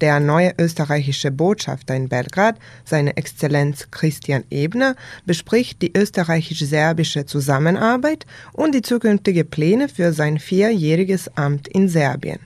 Der neue österreichische Botschafter in Belgrad, seine Exzellenz Christian Ebner, bespricht die österreichisch-serbische Zusammenarbeit und die zukünftigen Pläne für sein vierjähriges Amt in Serbien.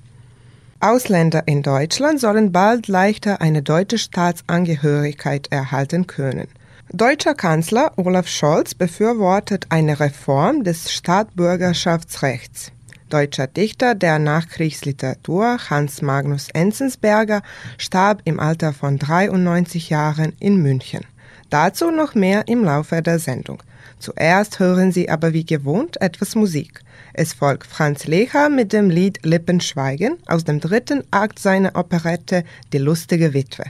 Ausländer in Deutschland sollen bald leichter eine deutsche Staatsangehörigkeit erhalten können. Deutscher Kanzler Olaf Scholz befürwortet eine Reform des Staatsbürgerschaftsrechts. Deutscher Dichter der Nachkriegsliteratur Hans Magnus Enzensberger starb im Alter von 93 Jahren in München. Dazu noch mehr im Laufe der Sendung. Zuerst hören Sie aber wie gewohnt etwas Musik. Es folgt Franz Lecher mit dem Lied Lippenschweigen aus dem dritten Akt seiner Operette Die lustige Witwe.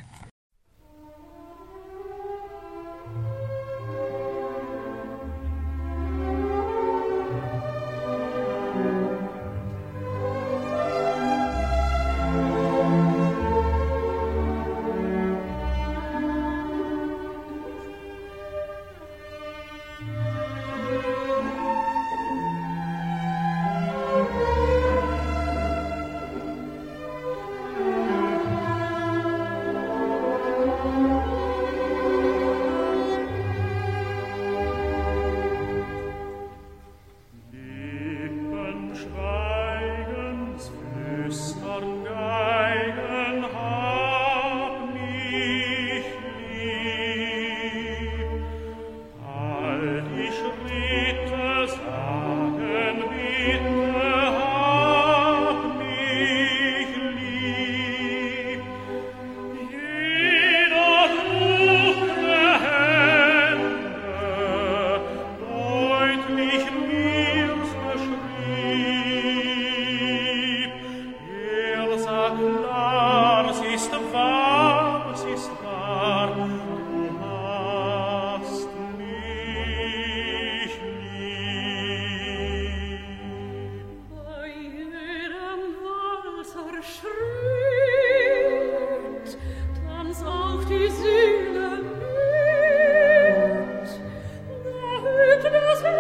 Ich bin der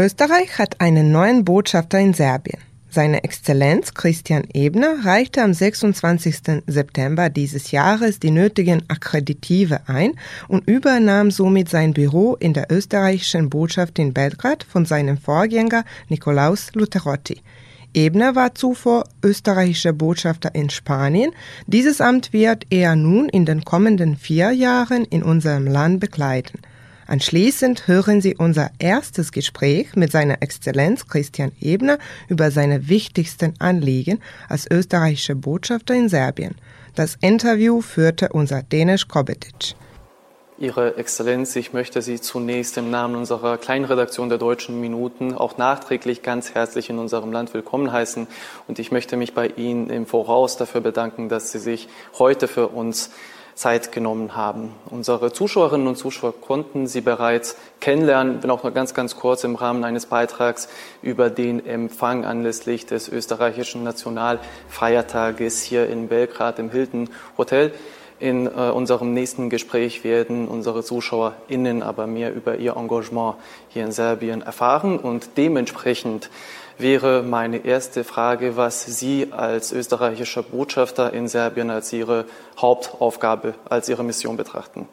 Österreich hat einen neuen Botschafter in Serbien. Seine Exzellenz Christian Ebner reichte am 26. September dieses Jahres die nötigen Akkreditive ein und übernahm somit sein Büro in der österreichischen Botschaft in Belgrad von seinem Vorgänger Nikolaus Luterotti. Ebner war zuvor österreichischer Botschafter in Spanien. Dieses Amt wird er nun in den kommenden vier Jahren in unserem Land bekleiden. Anschließend hören Sie unser erstes Gespräch mit seiner Exzellenz Christian Ebner über seine wichtigsten Anliegen als österreichischer Botschafter in Serbien. Das Interview führte unser Dänisch Kobetic. Ihre Exzellenz, ich möchte Sie zunächst im Namen unserer kleinen Redaktion der Deutschen Minuten auch nachträglich ganz herzlich in unserem Land willkommen heißen. Und ich möchte mich bei Ihnen im Voraus dafür bedanken, dass Sie sich heute für uns Zeit genommen haben. Unsere Zuschauerinnen und Zuschauer konnten Sie bereits kennenlernen, wenn auch nur ganz, ganz kurz im Rahmen eines Beitrags über den Empfang anlässlich des österreichischen Nationalfeiertages hier in Belgrad im Hilton Hotel. In äh, unserem nächsten Gespräch werden unsere ZuschauerInnen aber mehr über ihr Engagement hier in Serbien erfahren und dementsprechend wäre meine erste Frage, was Sie als österreichischer Botschafter in Serbien als Ihre Hauptaufgabe, als Ihre Mission betrachten.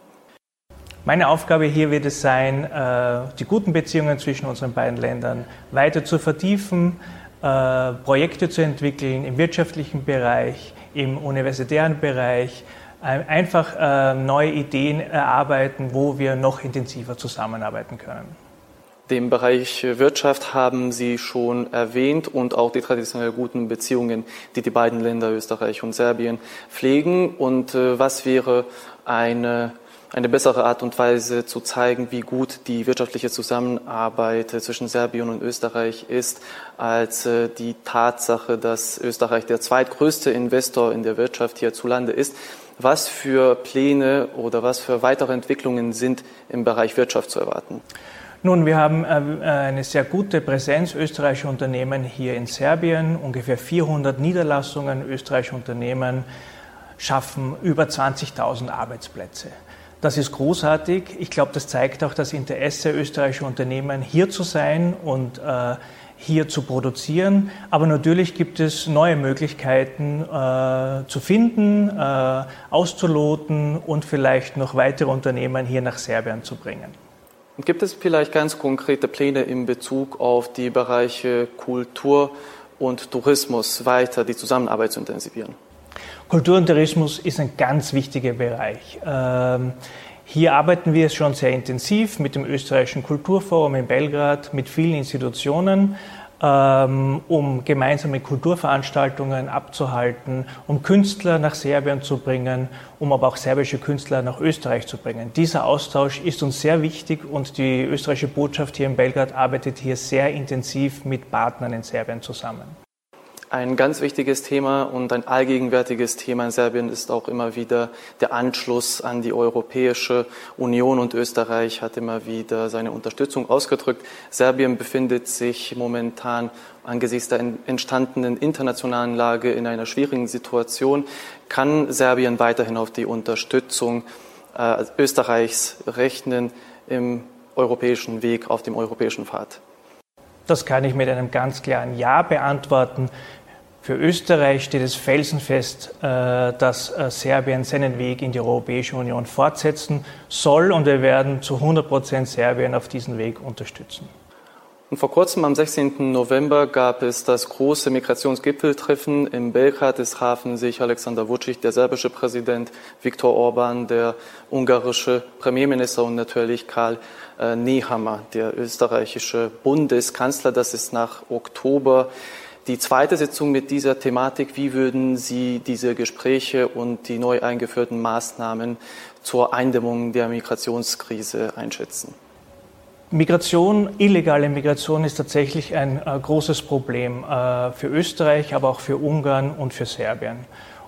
Meine Aufgabe hier wird es sein, äh, die guten Beziehungen zwischen unseren beiden Ländern weiter zu vertiefen, äh, Projekte zu entwickeln im wirtschaftlichen Bereich, im universitären Bereich, einfach äh, neue Ideen erarbeiten, wo wir noch intensiver zusammenarbeiten können. Den Bereich Wirtschaft haben Sie schon erwähnt und auch die traditionell guten Beziehungen, die die beiden Länder Österreich und Serbien pflegen. Und äh, was wäre eine, eine bessere Art und Weise zu zeigen, wie gut die wirtschaftliche Zusammenarbeit zwischen Serbien und Österreich ist, als äh, die Tatsache, dass Österreich der zweitgrößte Investor in der Wirtschaft hierzulande ist? Was für Pläne oder was für weitere Entwicklungen sind im Bereich Wirtschaft zu erwarten? Nun, wir haben äh, eine sehr gute Präsenz österreichischer Unternehmen hier in Serbien. Ungefähr 400 Niederlassungen österreichischer Unternehmen schaffen über 20.000 Arbeitsplätze. Das ist großartig. Ich glaube, das zeigt auch das Interesse österreichischer Unternehmen, hier zu sein und äh, hier zu produzieren. Aber natürlich gibt es neue Möglichkeiten äh, zu finden, äh, auszuloten und vielleicht noch weitere Unternehmen hier nach Serbien zu bringen. Gibt es vielleicht ganz konkrete Pläne in Bezug auf die Bereiche Kultur und Tourismus weiter die Zusammenarbeit zu intensivieren? Kultur und Tourismus ist ein ganz wichtiger Bereich. Ähm, hier arbeiten wir schon sehr intensiv mit dem österreichischen Kulturforum in Belgrad, mit vielen Institutionen, um gemeinsame Kulturveranstaltungen abzuhalten, um Künstler nach Serbien zu bringen, um aber auch serbische Künstler nach Österreich zu bringen. Dieser Austausch ist uns sehr wichtig und die österreichische Botschaft hier in Belgrad arbeitet hier sehr intensiv mit Partnern in Serbien zusammen. Ein ganz wichtiges Thema und ein allgegenwärtiges Thema in Serbien ist auch immer wieder der Anschluss an die Europäische Union und Österreich hat immer wieder seine Unterstützung ausgedrückt. Serbien befindet sich momentan angesichts der entstandenen internationalen Lage in einer schwierigen Situation. Kann Serbien weiterhin auf die Unterstützung äh, Österreichs rechnen im europäischen Weg, auf dem europäischen Pfad? Das kann ich mit einem ganz klaren Ja beantworten. Für Österreich steht es felsenfest, äh, dass äh, Serbien seinen Weg in die Europäische Union fortsetzen soll und wir werden zu 100 Prozent Serbien auf diesen Weg unterstützen. Und vor kurzem, am 16. November, gab es das große Migrationsgipfeltreffen in Belgrad. Es trafen sich Alexander Vucic, der serbische Präsident, Viktor Orban, der ungarische Premierminister und natürlich Karl äh, Nehammer, der österreichische Bundeskanzler. Das ist nach Oktober die zweite Sitzung mit dieser Thematik, wie würden Sie diese Gespräche und die neu eingeführten Maßnahmen zur Eindämmung der Migrationskrise einschätzen? Migration, illegale Migration ist tatsächlich ein äh, großes Problem äh, für Österreich, aber auch für Ungarn und für Serbien.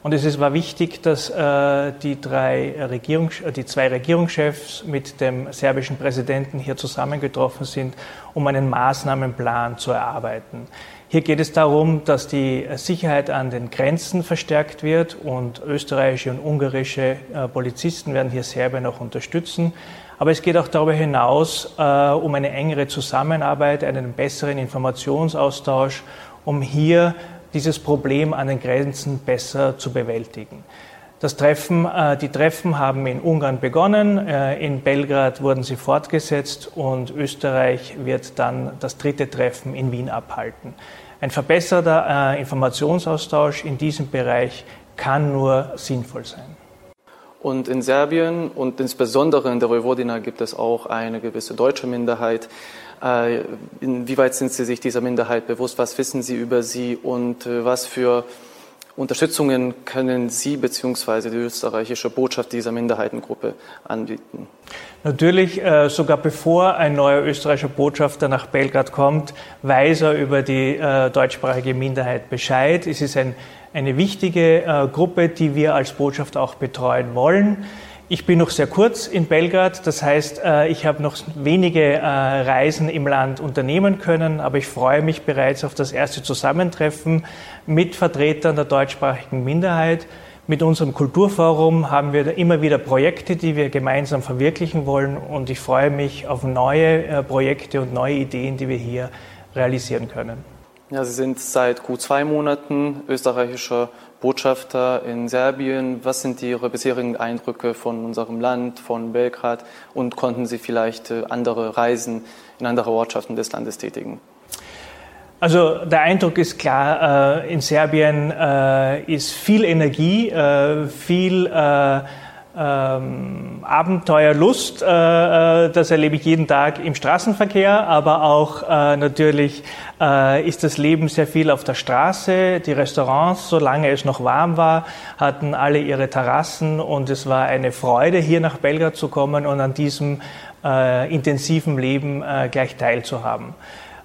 Und es war wichtig, dass äh, die, drei Regierungs äh, die zwei Regierungschefs mit dem serbischen Präsidenten hier zusammengetroffen sind, um einen Maßnahmenplan zu erarbeiten. Hier geht es darum, dass die Sicherheit an den Grenzen verstärkt wird und österreichische und ungarische äh, Polizisten werden hier Serbien auch unterstützen. Aber es geht auch darüber hinaus äh, um eine engere Zusammenarbeit, einen besseren Informationsaustausch, um hier dieses Problem an den Grenzen besser zu bewältigen. Das Treffen, äh, die Treffen haben in Ungarn begonnen, äh, in Belgrad wurden sie fortgesetzt und Österreich wird dann das dritte Treffen in Wien abhalten. Ein verbesserter äh, Informationsaustausch in diesem Bereich kann nur sinnvoll sein. Und in Serbien und insbesondere in der Vojvodina gibt es auch eine gewisse deutsche Minderheit. Inwieweit sind Sie sich dieser Minderheit bewusst? Was wissen Sie über sie und was für Unterstützungen können Sie bzw. die österreichische Botschaft dieser Minderheitengruppe anbieten? Natürlich, äh, sogar bevor ein neuer österreichischer Botschafter nach Belgrad kommt, weiß er über die äh, deutschsprachige Minderheit Bescheid. Es ist ein, eine wichtige äh, Gruppe, die wir als Botschaft auch betreuen wollen. Ich bin noch sehr kurz in Belgrad, das heißt, äh, ich habe noch wenige äh, Reisen im Land unternehmen können, aber ich freue mich bereits auf das erste Zusammentreffen mit Vertretern der deutschsprachigen Minderheit. Mit unserem Kulturforum haben wir immer wieder Projekte, die wir gemeinsam verwirklichen wollen und ich freue mich auf neue äh, Projekte und neue Ideen, die wir hier realisieren können. Ja, Sie sind seit gut zwei Monaten österreichischer Botschafter in Serbien. Was sind Ihre bisherigen Eindrücke von unserem Land, von Belgrad und konnten Sie vielleicht äh, andere Reisen in andere Ortschaften des Landes tätigen? Also der Eindruck ist klar, äh, in Serbien äh, ist viel Energie, viel ähm, Abenteuerlust, äh, äh, das erlebe ich jeden Tag im Straßenverkehr, aber auch äh, natürlich äh, ist das Leben sehr viel auf der Straße. Die Restaurants, solange es noch warm war, hatten alle ihre Terrassen und es war eine Freude, hier nach Belgrad zu kommen und an diesem äh, intensiven Leben äh, gleich teilzuhaben.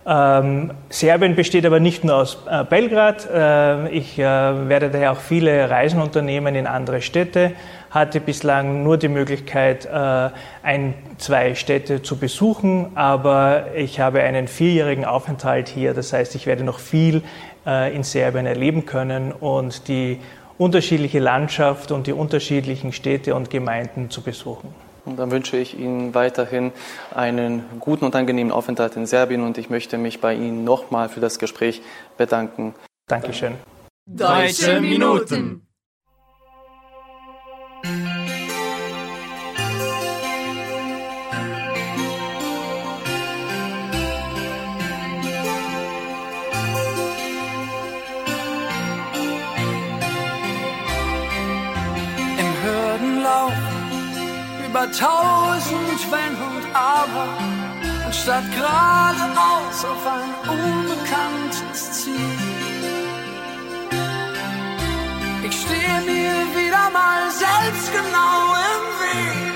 Ähm, Serbien besteht aber nicht nur aus äh, Belgrad. Äh, ich äh, werde daher auch viele Reisen unternehmen in andere Städte hatte bislang nur die Möglichkeit, äh, ein, zwei Städte zu besuchen, aber ich habe einen vierjährigen Aufenthalt hier. Das heißt, ich werde noch viel äh, in Serbien erleben können und die unterschiedliche Landschaft und die unterschiedlichen Städte und Gemeinden zu besuchen. Und dann wünsche ich Ihnen weiterhin einen guten und angenehmen Aufenthalt in Serbien und ich möchte mich bei Ihnen nochmal für das Gespräch bedanken. Dankeschön. Deutsche Minuten. Über tausend Wenn und Aber, anstatt geradeaus auf ein unbekanntes Ziel. Ich stehe mir wieder mal selbst genau im Weg.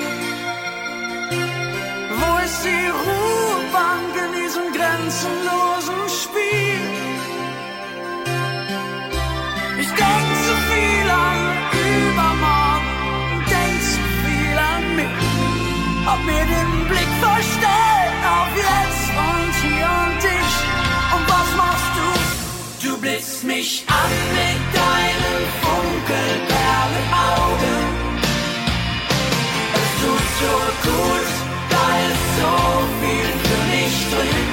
Wo ist die Ruhebank in diesem grenzenlosen mir den Blick verstellt auf jetzt und hier und dich. Und was machst du? Du blitzt mich an mit deinen Funkelperlenaugen. Es tut so gut, da ist so viel für mich drin.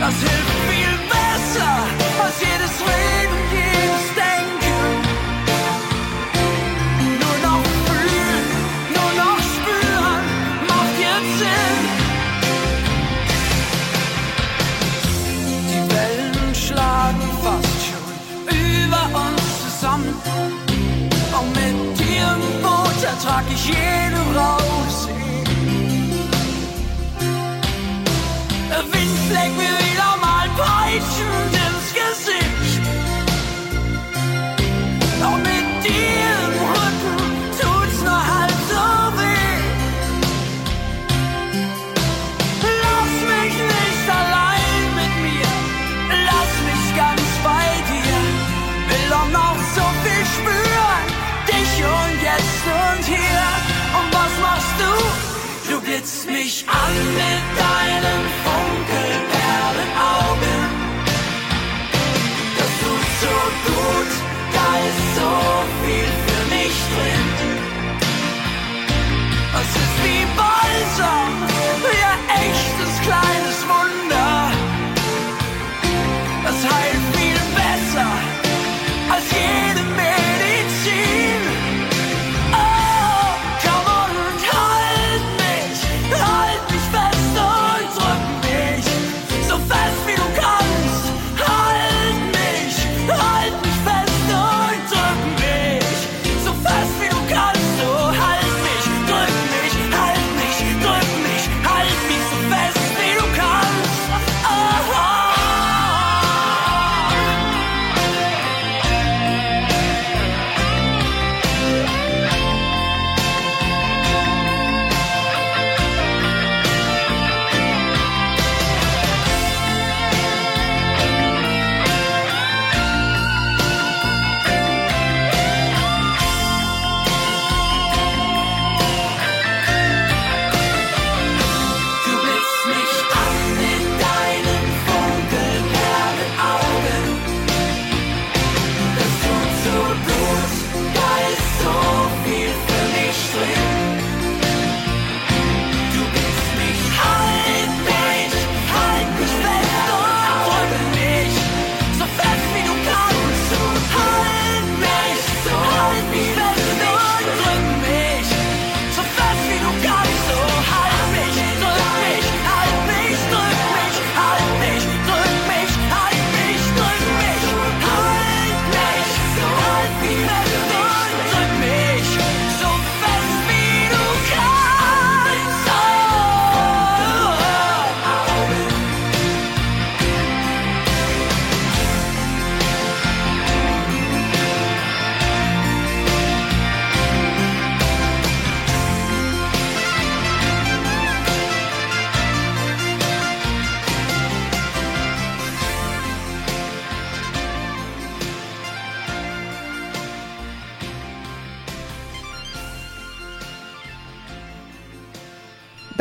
Das hilft Du blitzt mich an mit deinen Funkelperlenaugen.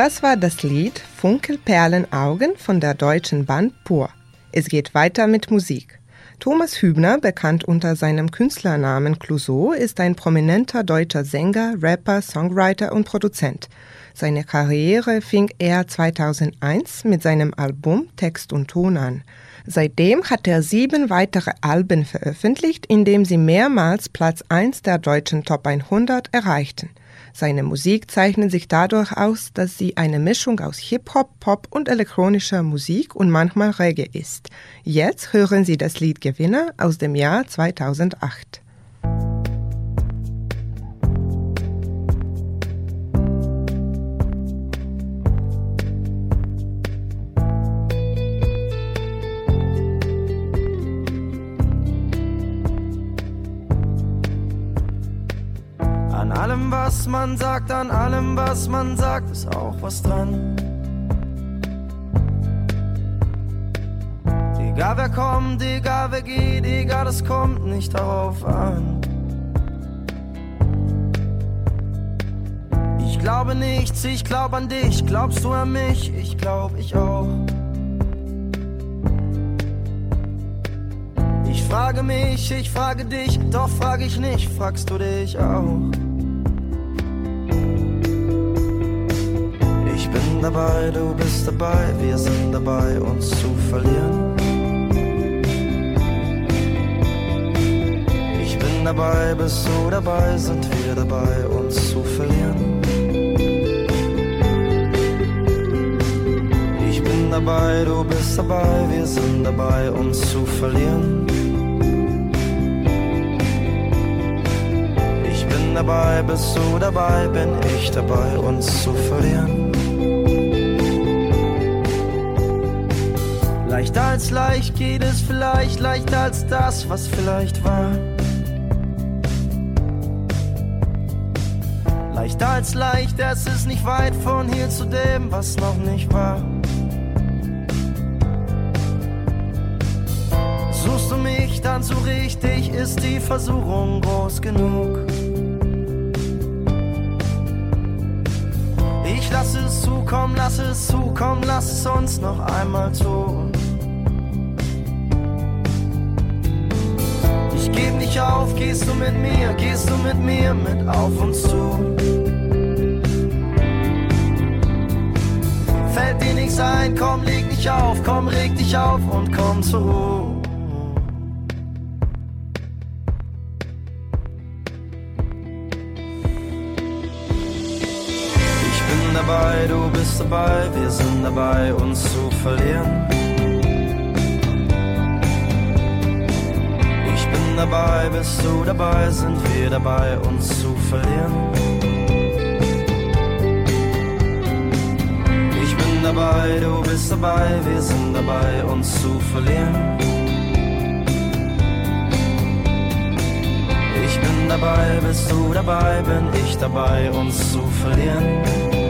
Das war das Lied Funkelperlenaugen von der deutschen Band Pur. Es geht weiter mit Musik. Thomas Hübner, bekannt unter seinem Künstlernamen Clouseau, ist ein prominenter deutscher Sänger, Rapper, Songwriter und Produzent. Seine Karriere fing er 2001 mit seinem Album Text und Ton an. Seitdem hat er sieben weitere Alben veröffentlicht, in dem sie mehrmals Platz 1 der deutschen Top 100 erreichten. Seine Musik zeichnet sich dadurch aus, dass sie eine Mischung aus Hip-Hop, Pop und elektronischer Musik und manchmal Reggae ist. Jetzt hören Sie das Lied Gewinner aus dem Jahr 2008. was man sagt, an allem, was man sagt, ist auch was dran. Egal wer kommt, egal wer geht, egal, es kommt nicht darauf an. Ich glaube nichts, ich glaube an dich, glaubst du an mich, ich glaub ich auch. Ich frage mich, ich frage dich, doch frage ich nicht, fragst du dich auch. Dabei, du bist dabei, wir sind dabei, uns zu verlieren. Ich bin dabei, bist du dabei, sind wir dabei, uns zu verlieren. Ich bin dabei, du bist dabei, wir sind dabei, uns zu verlieren. Ich bin dabei, bist du dabei, bin ich dabei, uns zu verlieren. Leichter als leicht geht es vielleicht, leichter als das, was vielleicht war. Leichter als leicht, es ist nicht weit von hier zu dem, was noch nicht war. Suchst du mich dann so richtig, ist die Versuchung groß genug. Ich lass es zukommen, lass es zukommen, lass es uns noch einmal tun. Nicht auf, gehst du mit mir, gehst du mit mir mit auf uns zu. Fällt dir nichts ein, komm, leg dich auf, komm, reg dich auf und komm zur. Ich bin dabei, du bist dabei, wir sind dabei, uns zu verlieren. Dabei, bist du dabei, sind wir dabei, uns zu verlieren. Ich bin dabei, du bist dabei, wir sind dabei, uns zu verlieren. Ich bin dabei, bist du dabei, bin ich dabei, uns zu verlieren.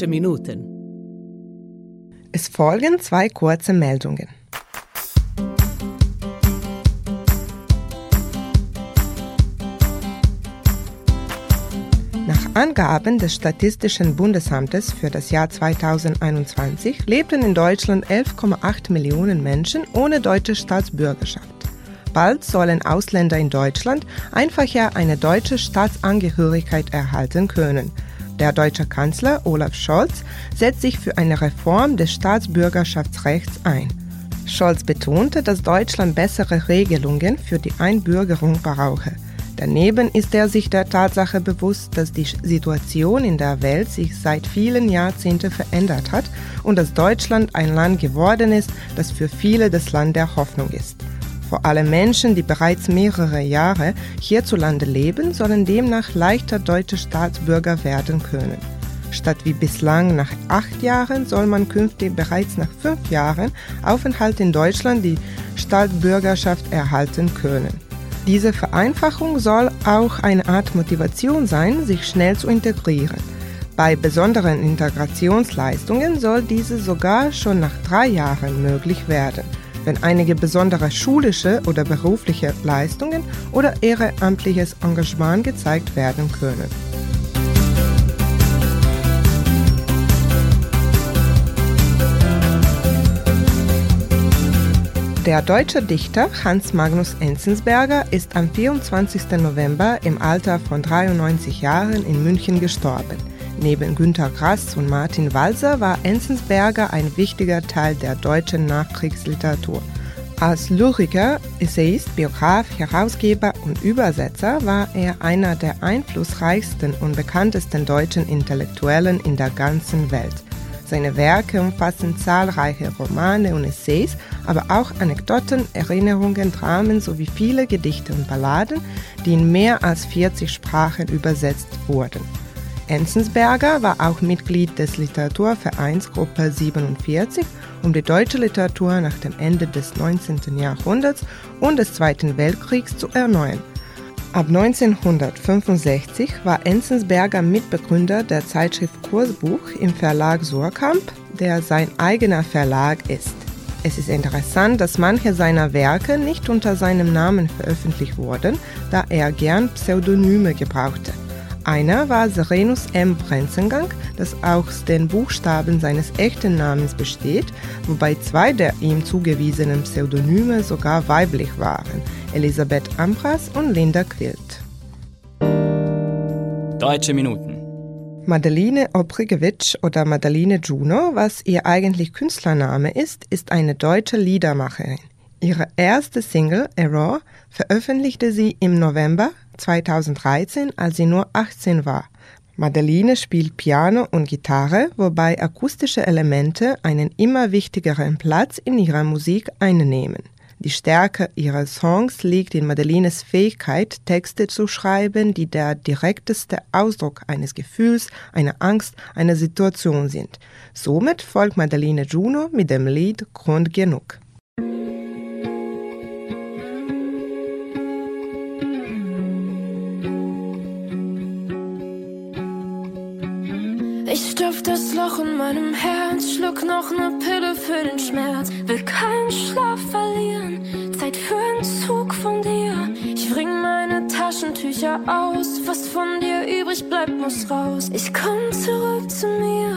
Deutsche Minuten. Es folgen zwei kurze Meldungen. Nach Angaben des Statistischen Bundesamtes für das Jahr 2021 lebten in Deutschland 11,8 Millionen Menschen ohne deutsche Staatsbürgerschaft. Bald sollen Ausländer in Deutschland einfacher eine deutsche Staatsangehörigkeit erhalten können. Der deutsche Kanzler Olaf Scholz setzt sich für eine Reform des Staatsbürgerschaftsrechts ein. Scholz betonte, dass Deutschland bessere Regelungen für die Einbürgerung brauche. Daneben ist er sich der Tatsache bewusst, dass die Situation in der Welt sich seit vielen Jahrzehnten verändert hat und dass Deutschland ein Land geworden ist, das für viele das Land der Hoffnung ist. Vor allem Menschen, die bereits mehrere Jahre hierzulande leben, sollen demnach leichter deutsche Staatsbürger werden können. Statt wie bislang nach acht Jahren soll man künftig bereits nach fünf Jahren Aufenthalt in Deutschland die Staatsbürgerschaft erhalten können. Diese Vereinfachung soll auch eine Art Motivation sein, sich schnell zu integrieren. Bei besonderen Integrationsleistungen soll diese sogar schon nach drei Jahren möglich werden, wenn einige besondere schulische oder berufliche Leistungen oder ehrenamtliches Engagement gezeigt werden können. Der deutsche Dichter Hans Magnus Enzensberger ist am 24. November im Alter von 93 Jahren in München gestorben. Neben Günter Grass und Martin Walser war Enzensberger ein wichtiger Teil der deutschen Nachkriegsliteratur. Als Lyriker, Essayist, Biograf, Herausgeber und Übersetzer war er einer der einflussreichsten und bekanntesten deutschen Intellektuellen in der ganzen Welt. Seine Werke umfassen zahlreiche Romane und Essays, aber auch Anekdoten, Erinnerungen, Dramen sowie viele Gedichte und Balladen, die in mehr als 40 Sprachen übersetzt wurden. Enzensberger war auch Mitglied des Literaturvereins Gruppe 47, um die deutsche Literatur nach dem Ende des 19. Jahrhunderts und des Zweiten Weltkriegs zu erneuern. Ab 1965 war Enzensberger Mitbegründer der Zeitschrift Kursbuch im Verlag Surkamp, der sein eigener Verlag ist. Es ist interessant, dass manche seiner Werke nicht unter seinem Namen veröffentlicht wurden, da er gern Pseudonyme gebrauchte. Einer war Serenus M. Brenzengang, das aus den Buchstaben seines echten Namens besteht, wobei zwei der ihm zugewiesenen Pseudonyme sogar weiblich waren, Elisabeth Ambras und Linda Quilt. Deutsche Minuten. Madeline Obrigewitsch oder Madeline Juno, was ihr eigentlich Künstlername ist, ist eine deutsche Liedermacherin. Ihre erste Single, Error, veröffentlichte sie im November 2013, als sie nur 18 war. Madeline spielt Piano und Gitarre, wobei akustische Elemente einen immer wichtigeren Platz in ihrer Musik einnehmen. Die Stärke ihrer Songs liegt in Madelines Fähigkeit, Texte zu schreiben, die der direkteste Ausdruck eines Gefühls, einer Angst, einer Situation sind. Somit folgt Madeline Juno mit dem Lied Grund genug. Meinem Herz, schluck noch ne Pille für den Schmerz. Will keinen Schlaf verlieren, Zeit für einen Zug von dir. Ich bring meine Taschentücher aus, was von dir übrig bleibt, muss raus. Ich komm zurück zu mir,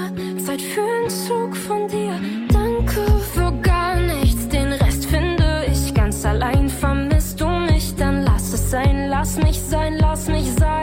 Zeit für einen Zug von dir. Danke für gar nichts, den Rest finde ich ganz allein. Vermisst du mich, dann lass es sein, lass mich sein, lass mich sein.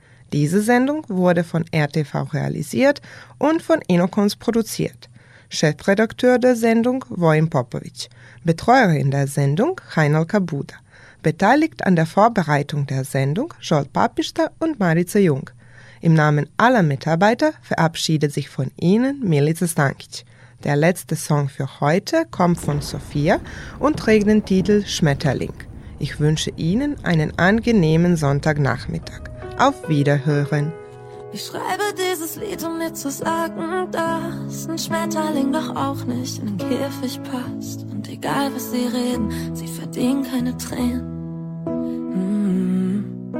Diese Sendung wurde von RTV realisiert und von Inokons produziert. Chefredakteur der Sendung Vojin Popovic, Betreuerin der Sendung Heinal Kabuda. Beteiligt an der Vorbereitung der Sendung Joel Papista und Marice Jung. Im Namen aller Mitarbeiter verabschiedet sich von Ihnen Milica Stankic. Der letzte Song für heute kommt von Sophia und trägt den Titel Schmetterling. Ich wünsche Ihnen einen angenehmen Sonntagnachmittag. Auf Wiederhören. Ich schreibe dieses Lied, um mir zu sagen, dass ein Schmetterling doch auch nicht in den Käfig passt. Und egal was sie reden, sie verdienen keine Tränen. Mm.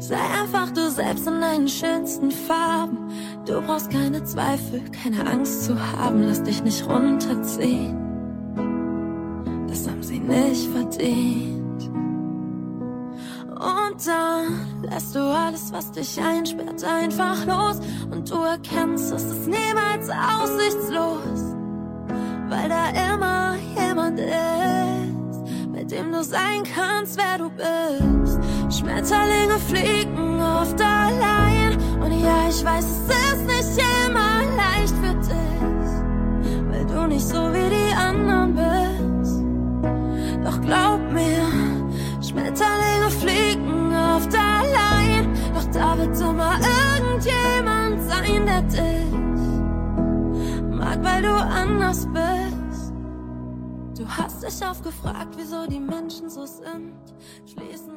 Sei einfach du selbst in deinen schönsten Farben. Du brauchst keine Zweifel, keine Angst zu haben. Lass dich nicht runterziehen. Das haben sie nicht verdient. Dann lässt du alles, was dich einsperrt, einfach los. Und du erkennst, es ist niemals aussichtslos. Weil da immer jemand ist, mit dem du sein kannst, wer du bist. Schmetterlinge fliegen oft allein. Und ja, ich weiß, es ist nicht immer leicht für dich, weil du nicht so wie die anderen bist. Doch glaub mir, Schmetterlinge oft allein, doch da wird immer irgendjemand sein, der dich mag, weil du anders bist. Du hast dich oft gefragt, wieso die Menschen so sind, aus.